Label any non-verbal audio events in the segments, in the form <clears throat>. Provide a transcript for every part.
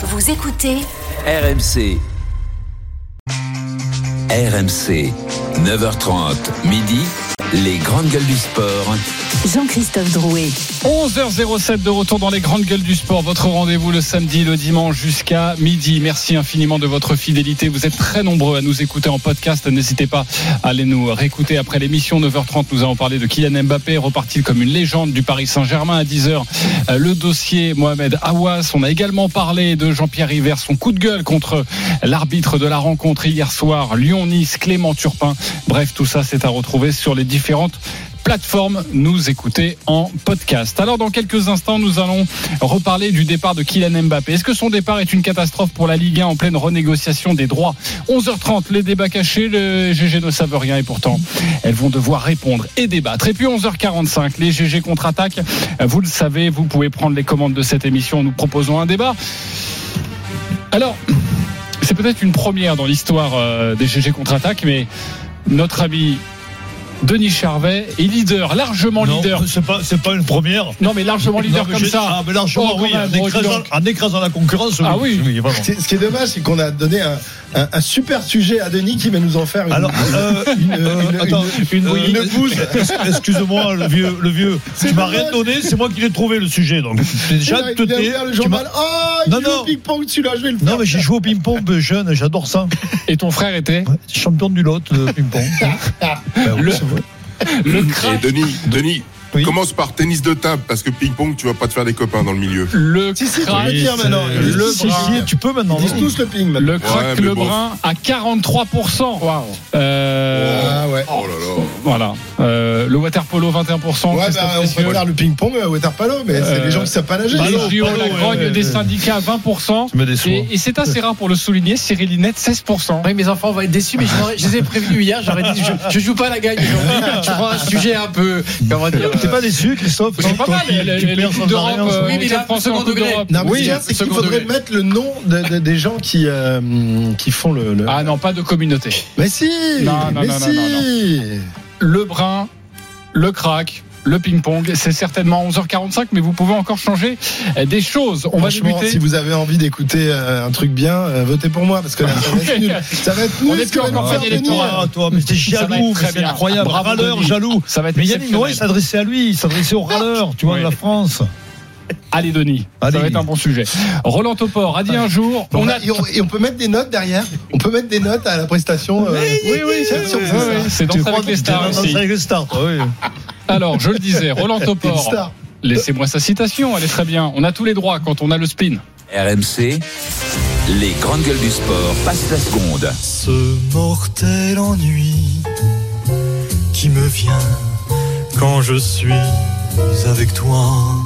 Vous écoutez RMC. RMC. 9h30, midi. Les grandes gueules du sport. Jean-Christophe Drouet. 11h07 de retour dans les grandes gueules du sport. Votre rendez-vous le samedi, le dimanche jusqu'à midi. Merci infiniment de votre fidélité. Vous êtes très nombreux à nous écouter en podcast. N'hésitez pas à aller nous réécouter après l'émission 9h30. Nous allons parler de Kylian Mbappé, reparti comme une légende du Paris Saint-Germain à 10h. Euh, Le dossier Mohamed Awas. On a également parlé de Jean-Pierre River, son coup de gueule contre l'arbitre de la rencontre hier soir, Lyon-Nice, Clément Turpin. Bref, tout ça, c'est à retrouver sur les différentes plateforme nous écouter en podcast. Alors dans quelques instants, nous allons reparler du départ de Kylian Mbappé. Est-ce que son départ est une catastrophe pour la Ligue 1 en pleine renégociation des droits? 11h30, les débats cachés, le GG ne savent rien et pourtant elles vont devoir répondre et débattre. Et puis 11h45, les GG contre-attaque. Vous le savez, vous pouvez prendre les commandes de cette émission. Nous proposons un débat. Alors, c'est peut-être une première dans l'histoire euh, des GG contre-attaque, mais notre ami Denis Charvet est leader, largement Non, leader. C'est pas, c'est pas une première. Non, mais largement leader Non, mais comme ça. Ah, mais largement, Oh, oui. même, en, écrasant, donc. en écrasant la concurrence. Ah oui. Ce qui est dommage, c'est qu'on a donné un, un- un super sujet à Denis qui va nous en faire une, Alors, euh, une, euh, une- attends, une- euh, une bouse. es- Excuse-moi, le vieux, le vieux. Tu m'as rien donné, c'est moi qui l'ai trouvé le sujet. Donc, déjà, Il a- te il a tais, ouvert le journal. Oh, il Non, non. ping-pong, celui-là, je vais le faire. Non, mais j'ai joué au ping-pong jeune, j'adore ça. Et ton frère était Ouais, Champion du lot de ping-pong. <laughs> Ben oui, Le- c'est vrai. le Et Denis, Denis, Oui. commence par tennis de table parce que ping-pong, tu vas pas te faire des copains dans le milieu. le Si, si, tu crack, peux le dire c'est- maintenant. le Le si, si, tu peux maintenant. Ils disent non tous le ping maintenant. le crack Ouais, mais Lebrun à 43%. Euh, Ah ouais. Oh là là. Voilà. Euh, le water polo 21%. Ouais, bah, on peut faire le ping-pong euh, water polo, mais c'est Euh, les gens qui savent pas nager. Les JO, la grogne des syndicats à 20%. Tu me déçois. Et, et c'est assez rare pour le souligner, Cyril Linette 16%. Oui, mes enfants vont être déçus, mais je, les ai prévenus hier. J'aurais dit, je, je joue pas à la gagne aujourd'hui. Je <laughs> prends un sujet un peu, comment dire. T'es pas déçu, Christophe C'est non, pas mal, les- Coupes d'Europe, euh, Oui, mais là, tient français en degré. Non, Oui, a, c'est qu'il faudrait degré. mettre le nom de- de- des gens qui, euh, qui font le. le- Ah non, pas de communauté. Mais si Non, non, Mais non, non, si Le brun, le crack. Le ping-pong, c'est certainement 11h45, mais vous pouvez encore changer euh, des choses. On va débuter. si vous avez envie d'écouter euh, un truc bien, euh, votez pour moi parce que là, ça va être <laughs> nul. Ça va être On est plus encore nous faire. Ah, toi, mais t'es jaloux, c'est bien. incroyable. Bravo, râleur, jaloux. Ça va être Mais Yannick. Noël s'adressait à lui, il s'adressait aux râleurs, tu vois, Oui. de la France. Allez, Denis, Allez. ça va être un bon sujet. Roland Topor a dit un jour, on a. et, on, et on peut mettre des notes derrière. On peut mettre des notes à la prestation. euh, Oui, oui, c'est oui, oui, crois avec les stars dans aussi. avec les stars, oui. Alors, je le disais, Roland <laughs> Topor, laissez-moi sa citation, elle est très bien. On a tous les droits quand on a le spin. RMC. Les grandes gueules du sport passent la seconde. Ce mortel ennui qui me vient quand je suis avec toi.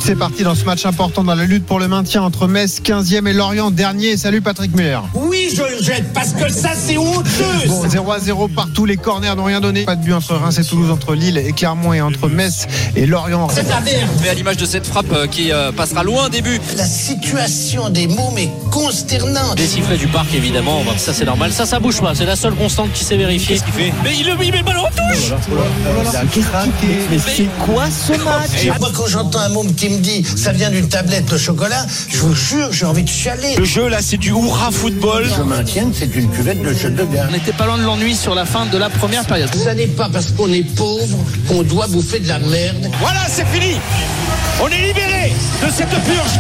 C'est parti dans ce match important dans la lutte pour le maintien entre Metz 15e et Lorient dernier. Salut Patrick Muller. Oui, je le jette parce que ça, c'est honteux. Bon, 0 à 0 partout, les corners n'ont rien donné. Pas de but entre Reims et Toulouse, entre Lille et Clermont et entre Metz et Lorient. C'est la merde. Mais à l'image de cette frappe euh, qui euh, passera loin début. La situation des mômes est consternante. Les sifflets du parc évidemment, ça c'est normal. Ça, ça bouge pas. C'est la seule constante qui s'est vérifiée. Qu'est-ce qu'il fait? Mais il, le- il met le ballon en touche Mais c'est quoi ce match? Et moi, quand j'entends un môme qui me dit ça vient d'une tablette de chocolat, je vous jure, j'ai envie de chialer. Le jeu là, c'est du hurrah football. Je maintiens que c'est une cuvette de chute de bien. On n'était pas loin de l'ennui sur la fin de la première période. Ça n'est pas parce qu'on est pauvre qu'on doit bouffer de la merde. Voilà, c'est fini. On est libéré de cette purge.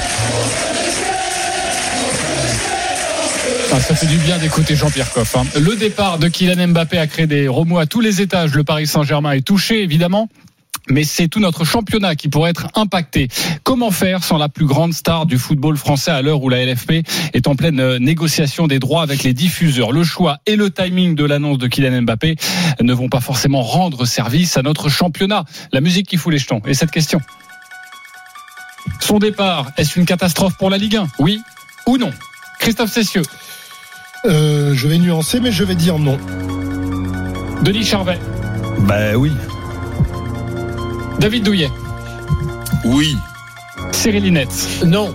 Ah, ça fait du bien d'écouter Jean-Pierre Coff. hein. Le départ de Kylian Mbappé a créé des remous à tous les étages. Le Paris Saint-Germain est touché, évidemment. Mais c'est tout notre championnat qui pourrait être impacté. Comment faire sans la plus grande star du football français à l'heure où la LFP est en pleine euh, négociation des droits avec les diffuseurs? Le choix et le timing de l'annonce de Kylian Mbappé ne vont pas forcément rendre service à notre championnat. La musique qui fout les jetons. Et cette question Son départ, est-ce une catastrophe pour la Ligue 1 Oui ou non? Christophe Cessieux, Euh, je vais nuancer, mais je vais dire non. Denis Charvet, Ben oui. David Douillet, Oui. Cyril Linette. Non.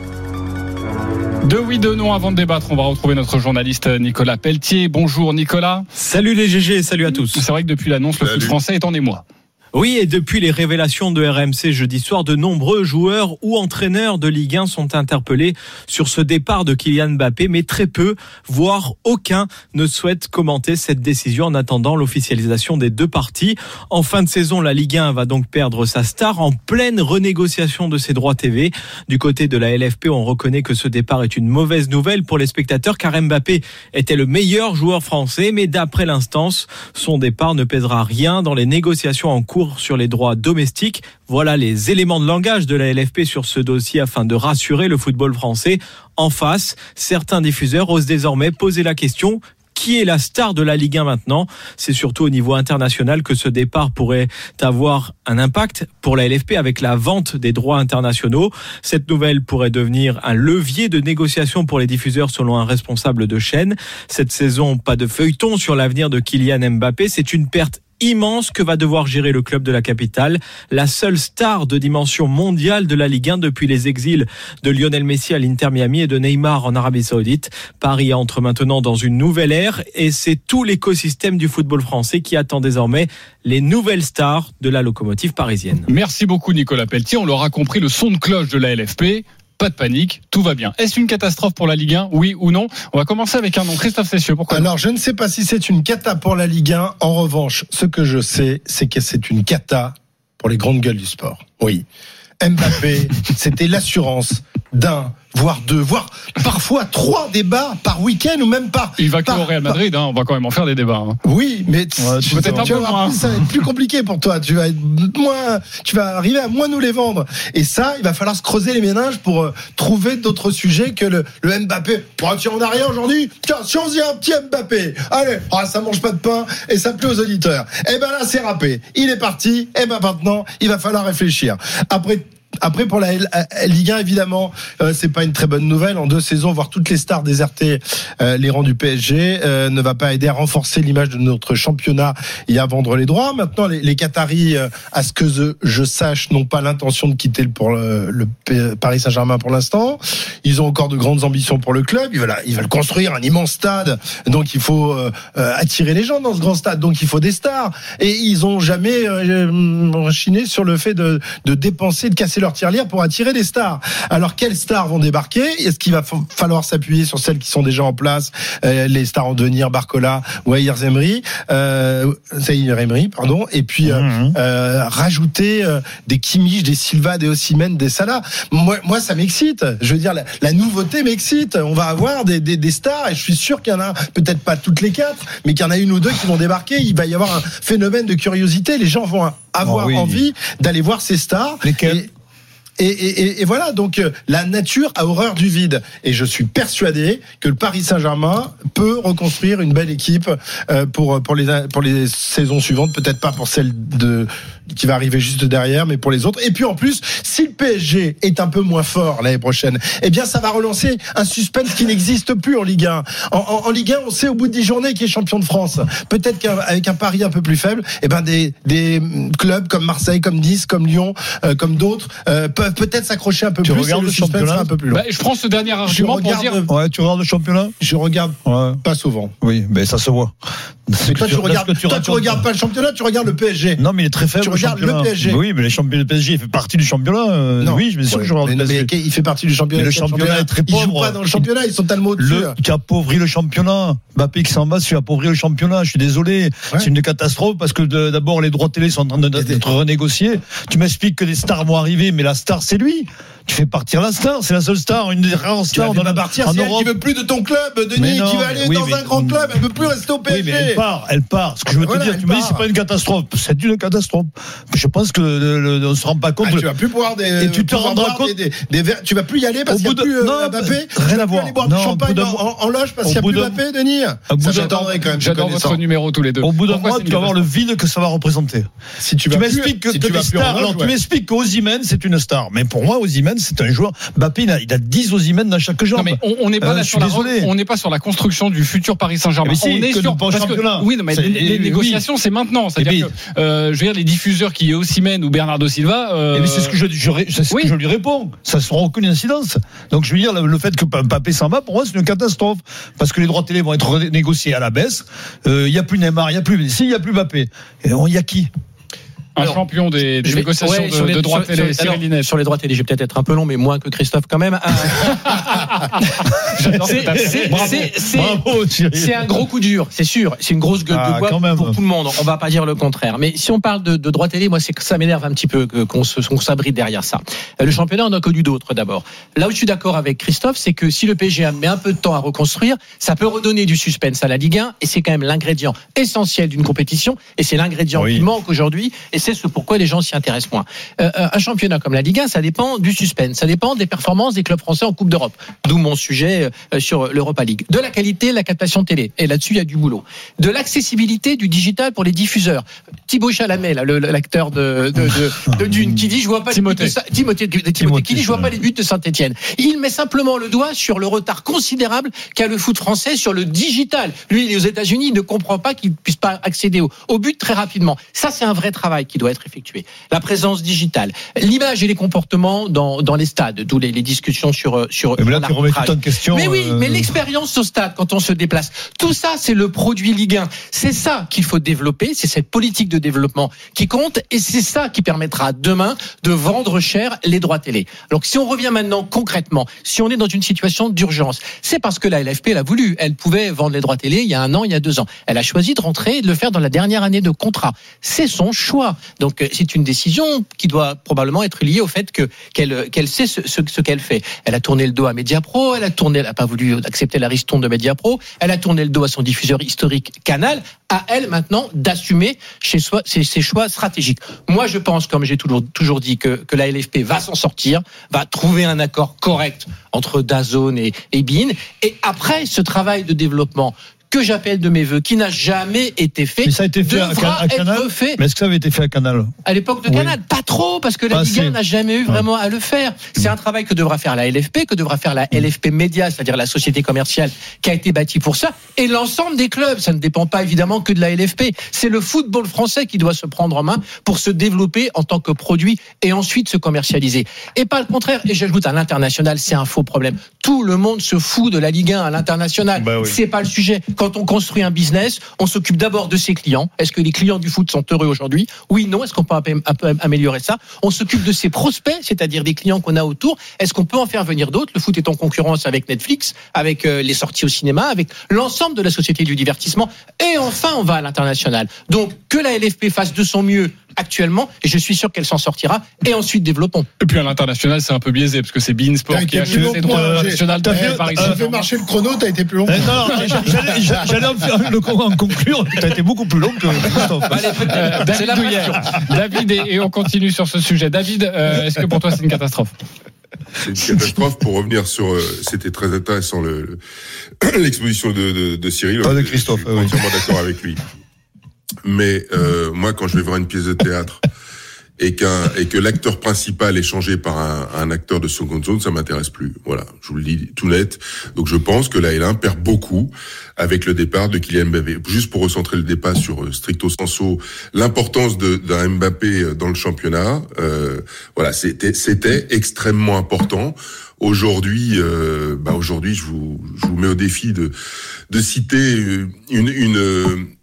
Deux oui, deux non avant de débattre. On va retrouver notre journaliste Nicolas Pelletier. Bonjour Nicolas. Salut les GG, salut à tous. C'est vrai que depuis l'annonce, le foot français est en émoi. Oui, et depuis les révélations de RMC jeudi soir, de nombreux joueurs ou entraîneurs de Ligue 1 sont interpellés sur ce départ de Kylian Mbappé, mais très peu, voire aucun, ne souhaite commenter cette décision en attendant l'officialisation des deux parties. En fin de saison, la Ligue 1 va donc perdre sa star en pleine renégociation de ses droits TV. Du côté de la LFP, on reconnaît que ce départ est une mauvaise nouvelle pour les spectateurs car Mbappé était le meilleur joueur français, mais d'après l'instance, son départ ne pèsera rien dans les négociations en cours sur les droits domestiques. Voilà les éléments de langage de la LFP sur ce dossier afin de rassurer le football français. En face, certains diffuseurs osent désormais poser la question qui est la star de la Ligue 1 maintenant? C'est surtout au niveau international que ce départ pourrait avoir un impact pour la LFP avec la vente des droits internationaux. Cette nouvelle pourrait devenir un levier de négociation pour les diffuseurs selon un responsable de chaîne. Cette saison, pas de feuilleton sur l'avenir de Kylian Mbappé. C'est une perte immense que va devoir gérer le club de la capitale, la seule star de dimension mondiale de la Ligue 1 depuis les exils de Lionel Messi à l'Inter Miami et de Neymar en Arabie Saoudite. Paris entre maintenant dans une nouvelle ère et c'est tout l'écosystème du football français qui attend désormais les nouvelles stars de la locomotive parisienne. Merci beaucoup Nicolas Pelletier, on l'aura compris, le son de cloche de la LFP pas de panique, tout va bien. Est-ce une catastrophe pour la Ligue 1 Oui ou non? On va commencer avec un nom. Christophe Cessieux, pourquoi Alors, je ne sais pas si c'est une cata pour la Ligue 1. En revanche, ce que je sais, c'est que c'est une cata pour les grandes gueules du sport. Oui. Mbappé, <laughs> c'était l'assurance d'un, voire deux, voire parfois trois débats par week-end ou même par. Il va que au Real Madrid, hein, on va quand même en faire des débats. hein. Oui, mais tu- Ouais, tu- peut-être un tu peu vas moins. Ça va être plus compliqué pour toi. Tu vas être moins, tu vas arriver à moins nous les vendre. Et ça, il va falloir se creuser les méninges pour euh, trouver d'autres sujets que le, le Mbappé. Bon, tiens, on n'a rien aujourd'hui. Tiens, si on faisait un petit Mbappé. Allez, ah, ça mange pas de pain et ça plaît aux auditeurs. Eh ben là, c'est râpé. Il est parti. Eh ben maintenant, il va falloir réfléchir. Après. Après pour la Ligue 1 évidemment euh, c'est pas une très bonne nouvelle. En deux saisons voir toutes les stars déserter euh, les rangs du PSG euh, ne va pas aider à renforcer l'image de notre championnat et à vendre les droits. Maintenant les, Qataris euh, à ce que je, sache n'ont pas l'intention de quitter le, pour le, Paris Saint-Germain pour l'instant. Ils ont encore de grandes ambitions pour le club. Ils veulent ils veulent construire un immense stade. Donc il faut attirer les gens dans ce grand stade. Donc il faut des stars. Et ils ont jamais rechiné sur le fait de, de dépenser de casser leur tirelire pour attirer des stars. Alors quelles stars vont débarquer? Est-ce qu'il va fa- falloir s'appuyer sur celles qui sont déjà en place euh, les stars en devenir Barcola ou Ayer Zemri euh, Emery pardon. Et puis euh, euh, rajouter euh, des Kimmich des Silva des Osimhen des Salah. Moi, moi ça m'excite. Je veux dire la, la nouveauté m'excite. On va avoir des, des, des stars et je suis sûr qu'il y en a peut-être pas toutes les quatre mais qu'il y en a une ou deux qui vont débarquer. Il va y avoir un phénomène de curiosité. Les gens vont avoir Ah oui. envie d'aller voir ces stars. Lesquelles? Et, et, et, voilà, donc euh, la nature a horreur du vide. Et je suis persuadé que le Paris Saint-Germain peut reconstruire une belle équipe euh, pour pour les pour les saisons suivantes, peut-être pas pour celle de qui va arriver juste derrière, mais pour les autres. Et puis en plus, si le PSG est un peu moins fort l'année prochaine, eh bien ça va relancer un suspense qui n'existe plus en Ligue 1. En, en, en Ligue 1, on sait au bout de 10 journées qui est champion de France. Peut-être qu'avec un pari un peu plus faible, eh ben des des clubs comme Marseille, comme Nice, comme Lyon, euh, comme d'autres euh, peuvent peut-être s'accrocher un peu Tu plus. regardes le championnat un peu plus long. Bah, je prends ce dernier argument pour dire. Ouais, tu regardes le championnat je regarde Ouais. pas souvent. Oui, mais ça se voit. Mais toi, tu regardes, toi, tu regardes pas le championnat, tu regardes le PSG. Non, mais il est très faible. Tu regardes le. PSG. Oui, mais les le PSG il fait partie du championnat. euh, Non. Oui, je me suis sûr que je regarde mais, le PSG. mais il fait partie du championnat. Mais le championnat est très Ils jouent pauvre. pas dans le championnat, ils sont tellement au-dessus. Le, qui appauvrit le championnat. Mbappé qui s'en va, c'est appauvrir le championnat. Je suis désolé. Ouais. C'est une catastrophe parce que d'abord, les droits télé sont en train de- d'être renégociés. Tu m'expliques que des stars vont arriver, mais la star, c'est lui. Tu fais partir la star. C'est la seule star, une des rares stars dans la- partir, en c'est elle Europe. qui veut plus de ton club, Denis, non, qui va aller oui, dans mais- un grand club, elle veut plus rester au Oui, PSG. mais elle part, elle part. Ce que je veux Voilà, te dire, tu me dis, c'est pas une catastrophe. C'est une catastrophe. Je pense que le, le- on se rend pas compte. Ah, tu vas plus pouvoir des, Et tu te rendras boire compte- des, des, des verres. Tu vas plus y aller parce qu'il n'y a plus euh, non, Mbappé. rien tu vas à plus voir. aller boire Non, champagne en, loge parce qu'il n'y a plus Mbappé, Denis. Ça j'attendrai quand même. J'adore votre numéro tous les deux. Au bout d'un mois, tu vas voir le vide que ça va représenter. Si tu m'expliques que, tu m'expliques qu'Ozimène, c'est une star. Mais pour moi, Ozimène, c'est un joueur. Mbappé, il a, il a 10 Ozimène dans chaque jambe. Non mais on on n'est pas Euh, on n'est pas sur la construction du futur Paris Saint-Germain. Si, on est que sur parce que- oui non, mais les, oui. négociations c'est maintenant. C'est-à-dire Eh que euh, je veux dire les diffuseurs qui est Osimhen ou Bernardo Silva. euh, Eh c'est ce que je, ce oui. que je lui réponds. Ça sera aucune incidence. Donc, je veux dire, le, fait que Mbappé s'en va, pour moi, c'est une catastrophe. Parce que les droits télé vont être négociés à la baisse. Il y a plus Neymar, il y a plus Messi, il y a plus Mbappé. Il y a qui? Un Alors, champion des, des Je vais- négociations ouais, de, sur les- de droits sur- télé, sur- alors, les droits télé, je vais peut-être être un peu long, mais moins que Christophe quand même. <laughs> Ah, c'est- un gros coup dur, c'est sûr. C'est une grosse gueule Ah, de bois quand même. pour tout le monde. On va pas dire le contraire. Mais si on parle de, de droit télé, moi, c'est que ça m'énerve un petit peu qu'on s'abrite derrière ça. Euh, Le championnat, on a connu d'autres d'abord. Là où je suis d'accord avec Christophe, c'est que si le PSG met un peu de temps à reconstruire, ça peut redonner du suspense à la Ligue 1 et c'est quand même l'ingrédient essentiel d'une compétition et c'est l'ingrédient Oui. qui manque aujourd'hui et c'est ce pourquoi les gens s'y intéressent moins. Euh, euh, un championnat comme la Ligue 1, ça dépend du suspense, ça dépend des performances des clubs français en Coupe d'Europe. D'où mon sujet euh, sur l'Europa League. De la qualité, de la captation télé. Et là-dessus, il y a du boulot. De l'accessibilité du digital pour les diffuseurs. Thibaut Chalamet, l'acteur de, de, de, de <laughs> Dune, qui dit je vois pas Timothée. les buts de Sa- Timothée, Timothée, Timothée, qui dit je vois pas les buts de Saint-Etienne. Il met simplement le doigt sur le retard considérable qu'a le foot français sur le digital. Lui, il est aux États-Unis, il ne comprend pas qu'il puisse pas accéder au, au but très rapidement. Ça, c'est un vrai travail qui doit être effectué. La présence digitale, l'image et les comportements dans, dans les stades, d'où les, les discussions sur euh, sur. Mais là, tu remets tout en question. Mais oui, euh, mais l'expérience au stade quand on se déplace, tout ça c'est le produit Ligue 1. C'est ça qu'il faut développer, c'est cette politique de développement qui compte et c'est ça qui permettra demain de vendre cher les droits télé. Donc si on revient maintenant concrètement, si on est dans une situation d'urgence, c'est parce que la LFP l'a voulu. Elle pouvait vendre les droits télé il y a un an, il y a deux ans. Elle a choisi de rentrer et de le faire dans la dernière année de contrat. C'est son choix. Donc euh, c'est une décision qui doit probablement être liée au fait que qu'elle qu'elle sait ce, qu'elle fait. Elle a tourné le dos à Mediapro, elle a tourné, elle a pas voulu accepter la ristourne de Mediapro, elle a tourné le dos à son diffuseur historique Canal. À elle maintenant d'assumer chez soi ses, choix stratégiques. Moi, je pense, comme j'ai toujours toujours dit, que que la LFP va s'en sortir, va trouver un accord correct entre Dazone et, et Bein. Et après ce travail de développement que j'appelle de mes voeux, qui n'a jamais été fait, Mais ça a été fait à, devra à être Canal. fait Mais est-ce que ça avait été fait à Canal à l'époque de Oui. Canal. Pas trop, parce que la Ligue 1 assez. n'a jamais eu vraiment à le faire. C'est un travail que devra faire la LFP, que devra faire la LFP Média, c'est-à-dire la société commerciale qui a été bâtie pour ça, et l'ensemble des clubs. Ça ne dépend pas évidemment que de la LFP. C'est le football français qui doit se prendre en main pour se développer en tant que produit et ensuite se commercialiser. Et pas le contraire. Et j'ajoute à l'international, c'est un faux problème. Tout le monde se fout de la Ligue 1 à l'international. Bah oui. C'est pas le sujet. Quand on construit un business, on s'occupe d'abord de ses clients. Est-ce que les clients du foot sont heureux aujourd'hui Oui, non. Est-ce qu'on peut un peu- améliorer ça On s'occupe de ses prospects, c'est-à-dire des clients qu'on a autour. Est-ce qu'on peut en faire venir d'autres Le foot est en concurrence avec Netflix, avec euh, les sorties au cinéma, avec l'ensemble de la société du divertissement. Et enfin, on va à l'international. Donc, que la LFP fasse de son mieux actuellement, et je suis sûr qu'elle s'en sortira. Et ensuite, développons. Et puis à l'international, c'est un peu biaisé parce que c'est Bein Sport T'as qui a acheté droits moi, internationaux T'as de fait- fait marcher le chrono, t'as été plus long. Eh, Non, non, j'allais- en le conclure. Tu as été beaucoup plus long que Christophe. Euh, C'est David la Douillet. David, et, et on continue sur ce sujet. David, euh, est-ce que pour toi c'est une catastrophe? C'est une catastrophe. Pour revenir sur, euh, c'était très intéressant le- le- <clears throat> l'exposition de, de, de Cyril. Pas de Je suis Christophe, oui. entièrement d'accord avec lui. Mais euh, moi, quand je vais voir une pièce de théâtre <laughs> et qu'un et que l'acteur principal est changé par un, un acteur de seconde zone, ça m'intéresse plus. Voilà, je vous le dis tout net. Donc je pense que la L1 perd beaucoup avec le départ de Kylian Mbappé. Juste pour recentrer le débat sur euh, stricto sensu, l'importance d'un Mbappé euh, dans le championnat, euh, voilà, c'était c'était extrêmement important. Aujourd'hui, euh, bah aujourd'hui, je vous je vous mets au défi de de citer euh, une une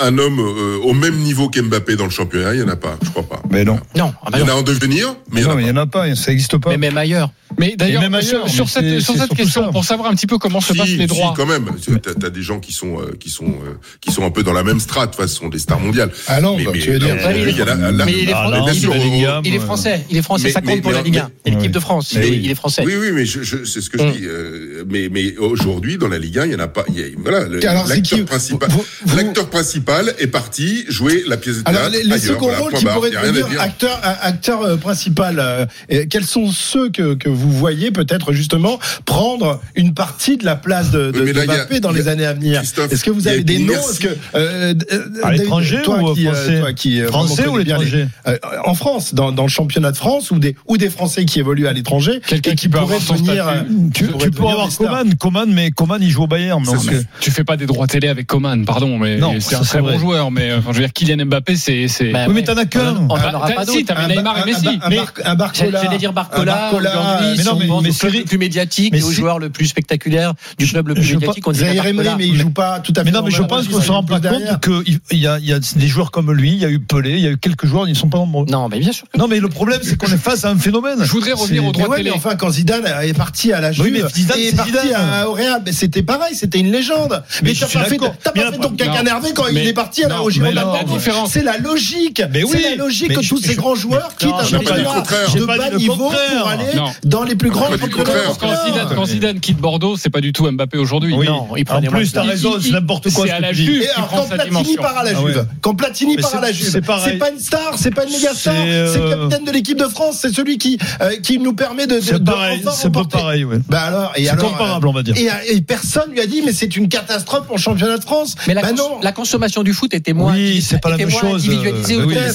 un, homme euh, au même niveau qu'Mbappé dans le championnat, il y en a pas, je crois pas. Mais non. Non, ah bah Il y en non. a en devenir, mais Non, mais il n'y en a pas, ça n'existe pas. mais même ailleurs. Mais d'ailleurs, Et même sur, ailleurs, sur cette, sur cette question, ça. pour savoir un petit peu comment se passent les si, droits. quand même. T'as, t'as des gens qui sont euh, qui sont euh, qui sont un peu dans la même strate. Enfin, ce sont des stars mondiales. À Londres, Mais- mais- tu veux dire. non, mais il est Ah, français. non, il est- euh, français, ça compte pour la Ligue 1. mais- L'équipe de France, il, est français. Oui, oui, mais je, je, c'est ce que je Hum. dis. euh, mais mais aujourd'hui, dans la Ligue 1, il y en a pas. voilà, l'acteur principal. vous- L'acteur principal est parti jouer la pièce de théâtre Alors, les, les ailleurs. seconds Voilà, rôles qui pourraient devenir dire. acteur, euh, acteur euh, principal, euh, quels sont ceux que, que vous voyez peut-être justement prendre une partie de la place de, de, Oui, mais là, de y a- Mbappé dans a- les années à venir? Est-ce que vous avez des noms que euh, À l'étranger ou qui, français? toi qui, Français ou l'étranger? Euh, En France, dans, dans le championnat de France, ou des ou des Français qui évoluent à l'étranger, Quelqu'un et qui avoir son devenir, Tu, tu peux avoir. Coman, Coman, mais Coman il joue au Bayern. Tu fais pas des droits télé avec Coman, pardon, mais Non. C'est un très bon joueur, mais euh, enfin, je veux dire, Kylian Mbappé, c'est. c'est- Bah, Oui, mais t'en as qu'un. On en Bah, aura t'as- pas si, d'autres. t'avais Neymar et Messi. Un, Barcola. J'allais dire un Barcola, aujourd'hui, mais si non, on mais- pense au plus médiatique, mais et au si- joueur le plus spectaculaire du club le plus médiatique, on dirait Zaire Emery, Barcola. mais il joue pas tout à fait. Mais non, mais je pense qu'on se rend pas compte qu'il y a, il y a des joueurs comme lui, il y a eu Pelé, il y a eu quelques joueurs, ils ne sont pas nombreux. Non, mais bien sûr Non, mais le problème, c'est qu'on est face à un phénomène. Je voudrais revenir au droit télé. mais enfin, quand Zidane est parti à la Juve est parti à- au Real, mais c'était pareil, c'était une légende. Mais, t'as pas fait, ton caca non. Quand Mais- il est parti à la différence- C'est la logique. Mais oui, c'est la logique mais que tous ces grands joueurs quittent un championnat de bas niveau pour aller dans les plus grands championnats. Quand. Zidane, quitte Bordeaux, c'est pas du tout Mbappé aujourd'hui. Non, il En prenait moins plus, de t'as raison, c'est n'importe quoi. C'est ce à la. Juve prend quand Platini part à la Ah. Juve, quand Platini part c'est- à la Juve, c'est pas une star, c'est pas une méga star, C'est, euh, le capitaine de l'équipe de France, c'est celui qui euh, qui nous permet de, C'est pareil, c'est pas pareil, ouais. Bah alors, C'est comparable, on va dire. Et, personne lui a dit, mais c'est une catastrophe pour le championnat de France. Mais la, bah non. La consommation du foot était moins, Oui, c'est pas la même chose, individualisée euh, oui, mais-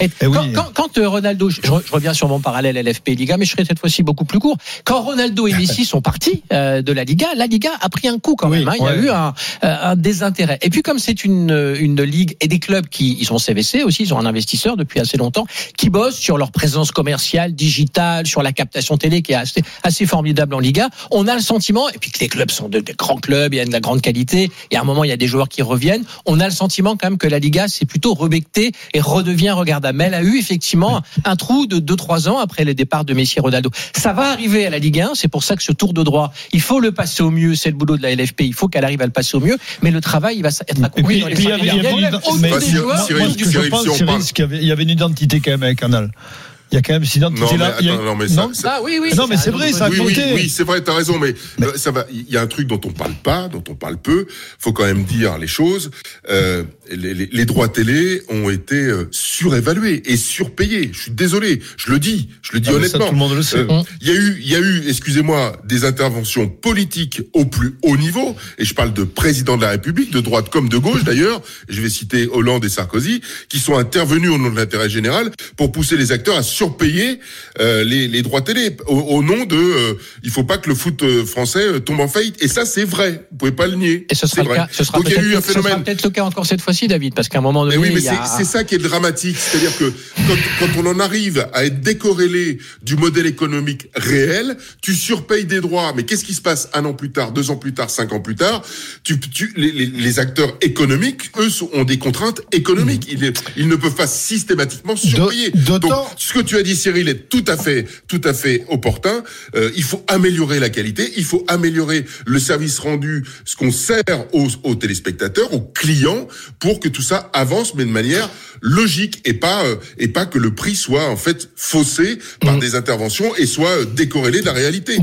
eh quand, oui. quand- quand, euh, Ronaldo, je, je reviens sur mon parallèle LFP Liga, mais je serai cette fois-ci beaucoup plus court. Quand Ronaldo et Messi <laughs> sont partis euh, de la Liga, la Liga a pris un coup quand même. hein. Il y a eu un, un désintérêt. Et puis comme c'est une, une ligue et des clubs qui ils sont CVC aussi, ils ont un investisseur depuis assez longtemps, qui bossent sur leur présence commerciale, digitale, sur la captation télé qui est assez, assez formidable en Liga. On a le sentiment, et puis que les clubs sont de, de grands clubs, il y a de la grande qualité, et à un moment il y a des joueurs qui reviennent. On a le sentiment quand même que la Liga s'est plutôt rebectée et redevient regardable. Mais elle a eu effectivement un trou de 2-3 ans après les départs de Messi et Ronaldo. Ça va arriver à la Ligue 1, c'est pour ça que ce tour de droit, il faut le passer au mieux, c'est le boulot de la LFP, il faut qu'elle arrive à le passer au mieux, mais le travail il va être accompli dans les il y avait une identité quand même avec Canal. Il y a quand même cette Non, identité mais là. il y a- attends, non, mais ça, non ça- Ah oui, oui. Non, mais c'est vrai, ça a oui, oui, compté. oui, c'est vrai, t'as raison, mais, euh, ça va. Il y a un truc dont on parle pas, dont on parle peu. Faut quand même dire les choses. Euh, les, les- les droits télé ont été euh, surévalués et surpayés. Je suis désolé, je le dis, je le dis Ah, ça, honnêtement. tout le monde le sait. Euh, Il y a eu, il y a eu, excusez-moi, des interventions politiques au plus haut niveau, et je parle de président de la République, de droite comme de gauche d'ailleurs. Je vais citer Hollande et Sarkozy, qui sont intervenus au nom de l'intérêt général pour pousser les acteurs à surpayer euh, les, les droits télé au, au nom de, euh, il faut pas que le foot euh, français euh, tombe en faillite. Et ça, c'est vrai. Vous pouvez pas le nier. Et ce sera C'est le vrai. cas. Ce sera Donc il y a peut-être eu un phénomène. peut-être le cas encore cette fois-ci, David, parce qu'à un moment donné, Mais oui, mais il y a- c'est c'est ça qui est dramatique. C'est-à-dire que quand, quand on en arrive à être décorrélé du modèle économique réel, tu surpayes des droits. Mais qu'est-ce qui se passe un an plus tard, deux ans plus tard, cinq ans plus tard? Tu, tu, les, les- les acteurs économiques, eux, ont des contraintes économiques. Ils, ils ne peuvent pas systématiquement surpayer. d'autant- Donc, ce que tu as dit, Cyril, est tout à fait, tout à fait opportun. Euh, il faut améliorer la qualité, il faut améliorer le service rendu, ce qu'on sert aux, aux téléspectateurs, aux clients, pour que tout ça avance, mais de manière logique et pas euh, et pas que le prix soit en fait faussé par des interventions et soit euh, décorrélé de la réalité.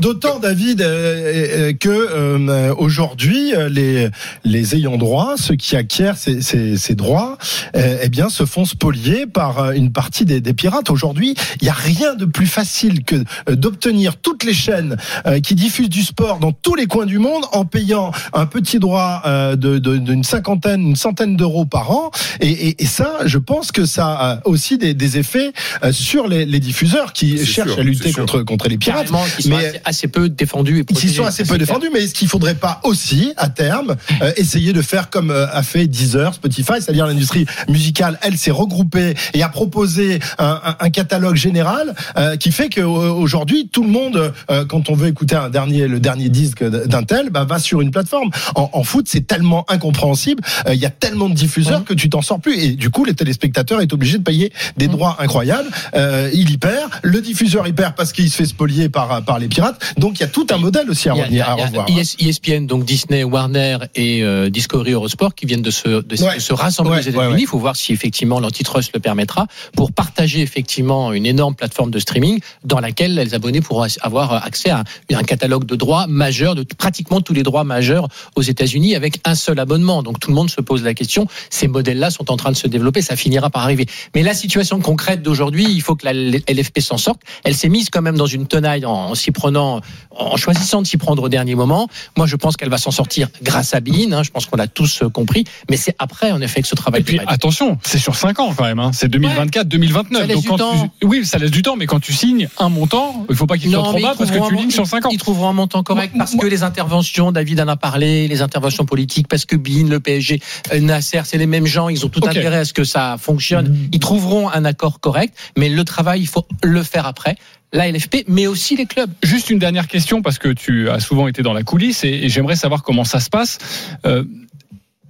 D'autant, David, euh, euh, que euh, aujourd'hui, les, les ayants droit, ceux qui acquièrent ces, ces, ces droits, eh bien, se font spolier par une partie des, des pirates. Aujourd'hui, il n'y a rien de plus facile que d'obtenir toutes les chaînes qui diffusent du sport dans tous les coins du monde en payant un petit droit euh, de- d'une cinquantaine, une centaine d'euros par an. Et, et, et ça, je pense que ça a aussi des, des effets euh, sur les, les diffuseurs qui cherchent sûr, à lutter contre, contre les pirates. carrément, qui sont Mais- assez, assez peu défendus et ils protégés. sont assez peu défendus, mais est-ce qu'il faudrait pas aussi, à terme, euh, essayer de faire comme euh, a fait Deezer, Spotify, c'est-à-dire l'industrie musicale, elle s'est regroupée et a proposé un, un- un catalogue général euh, qui fait qu'aujourd'hui, tout le monde, euh, quand on veut écouter un dernier, le dernier disque d'un tel, bah, va sur une plateforme. En, en foot, c'est tellement incompréhensible, euh, il y a tellement de diffuseurs que tu t'en sors plus. Et du coup, les téléspectateurs est obligé de payer des droits incroyables. Euh, il y perd, le diffuseur y perd parce qu'il se fait spolier par, par les pirates. Donc il y a tout un modèle aussi à a- revenir, a- à revoir. ES ESPN, donc Disney, Warner et euh, Discovery Eurosport qui viennent de se, de, se rassembler Ouais, aux États-Unis. ouais. Il faut voir si effectivement l'antitrust le permettra pour partager effectivement une énorme plateforme de streaming dans laquelle les abonnés pourront avoir accès à un catalogue de droits majeurs, de pratiquement tous les droits majeurs aux États-Unis avec un seul abonnement. Donc tout le monde se pose la question. Ces modèles-là sont en train de se développer. Ça finira par arriver. Mais la situation concrète d'aujourd'hui, il faut que la LFP s'en sorte. Elle s'est mise quand même dans une tenaille en, en s'y prenant, en choisissant de s'y prendre au dernier moment. Moi, je pense qu'elle va s'en sortir grâce à Bein. hein. je pense qu'on l'a tous euh, compris. Mais c'est après, en effet, que ce travail. Et puis attention, c'est sur 5 ans quand même. Hein. C'est 2024, 2025. 2029. Ça laisse Donc du quand temps. tu- oui, ça laisse du temps, mais quand tu signes un montant, il faut pas qu'il soit trop bas parce que tu lignes sur 5 ans. Ils trouveront un montant correct parce que les interventions, David en a parlé, les interventions politiques, parce que Bin, le PSG, euh, Nasser, c'est les mêmes gens, ils ont tout intérêt à ce que ça fonctionne. Ils trouveront un accord correct, mais le travail, il faut le faire après. La LFP, mais aussi les clubs. Juste une dernière question parce que tu as souvent été dans la coulisse et, et j'aimerais savoir comment ça se passe. Euh,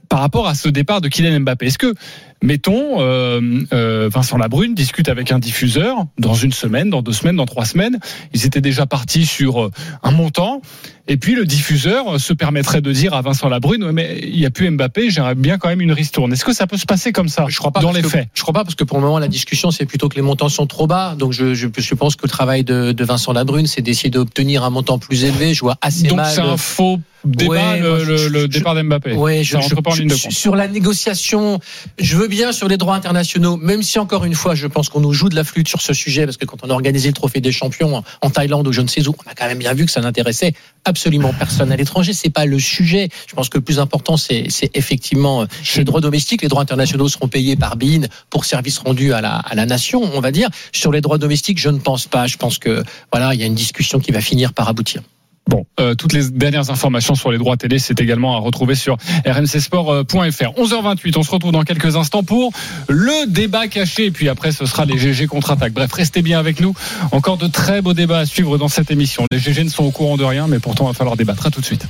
par rapport à ce départ de Kylian Mbappé, est-ce que, mettons, euh, euh, Vincent Labrune discute avec un diffuseur dans une semaine, dans deux semaines, dans trois semaines, ils étaient déjà partis sur euh, un montant, et puis le diffuseur se permettrait de dire à Vincent Labrune, mais il n'y a plus Mbappé, j'aimerais bien quand même une ristourne. Est-ce que ça peut se passer comme ça Je crois pas dans les que- faits? Je crois pas parce que pour le moment la discussion c'est plutôt que les montants sont trop bas. Donc je, je, je pense que le travail de, de Vincent Labrune c'est d'essayer d'obtenir un montant plus élevé. Je vois assez Donc mal. c'est un faux débat, Ouais, le, je- départ d'Mbappé. Ouais, je, pas en ligne de compte. sur la négociation, je veux bien sur les droits internationaux, même si encore une fois, je pense qu'on nous joue de la flûte sur ce sujet, parce que quand on a organisé le trophée des champions en- Thaïlande ou je ne sais où, on a quand même bien vu que ça n'intéressait absolument personne à l'étranger. C'est pas le sujet. Je pense que le plus important, c'est c'est effectivement euh, les droits domestiques. Les droits internationaux seront payés par BIN pour service rendu à la, à la nation, on va dire. Sur les droits domestiques, je ne pense pas. Je pense que voilà, il y a une discussion qui va finir par aboutir. Bon, euh, toutes les dernières informations sur les droits télé, c'est également à retrouver sur rmcsport.fr. 11h28, on se retrouve dans quelques instants pour le débat caché. Et puis après, ce sera les GG contre-attaque. Bref, restez bien avec nous. Encore de très beaux débats à suivre dans cette émission. Les GG ne sont au courant de rien, mais pourtant, il va falloir débattre. À tout de suite.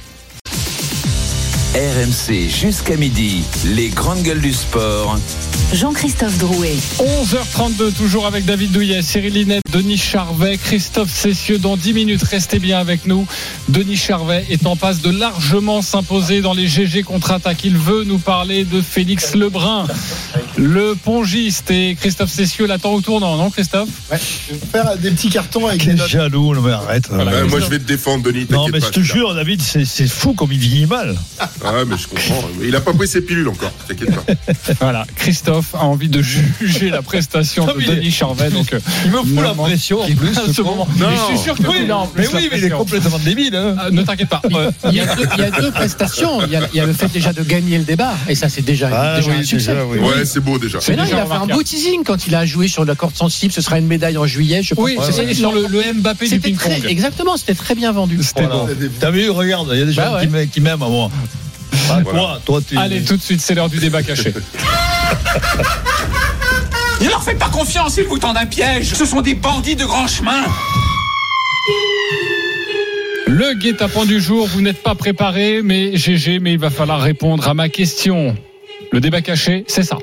RMC jusqu'à midi, les grandes gueules du sport. Jean-Christophe Drouet. 11h32, toujours avec David Douillet, Cyril Linette, Denis Charvet, Christophe Cessieux. Dans 10 minutes, restez bien avec nous. Denis Charvet est en passe de largement s'imposer dans les GG contre-attaque. Il veut nous parler de Félix Lebrun, le pongiste. Et Christophe Cessieux l'attend au tournant, non, Christophe? Ouais, je vais faire des petits cartons avec Quel notes. jaloux, non, mais arrête. Voilà. Ouais, moi, je vais te défendre, Denis. Non, mais pas, je te jure, David, c'est c'est fou comme il vieillit mal. <laughs> Ah, mais je comprends. Il a pas pris ses pilules encore. T'inquiète pas. <laughs> Voilà, Christophe a envie de juger la prestation Non, de Denis Charvet. Donc, euh, Il me fout la Maman. pression en plus. à ce moment. Non. Mais je suis sûr que Oui, mais oui, mais il est complètement débile. hein. Ah, ne t'inquiète pas. Euh, Il y, a deux, il y a deux prestations. Il y, a, il y a le fait déjà de gagner le débat, et ça c'est déjà, Ah déjà oui, un succès. déjà, oui. Ouais, c'est beau déjà. Mais non, il a fait un beau teasing quand il a joué sur la corde sensible. Ce sera une médaille en juillet. Je pense Oui, que c'est c'était- sur le, le Mbappé du ping-pong. exactement, c'était très bien vendu. C'était Voilà. beau. T'as vu, regarde, il y a des gens Bah m'aiment- qui m'aiment à moi. Ah, Voilà. Toi, toi, tu. Allez, tout de suite, c'est l'heure du débat caché. <laughs> Ne leur faites pas confiance, ils vous tendent un piège. Ce sont des bandits de grand chemin. Le guet-apens du jour, vous n'êtes pas préparé, mais GG, mais il va falloir répondre à ma question. Le débat caché, c'est ça.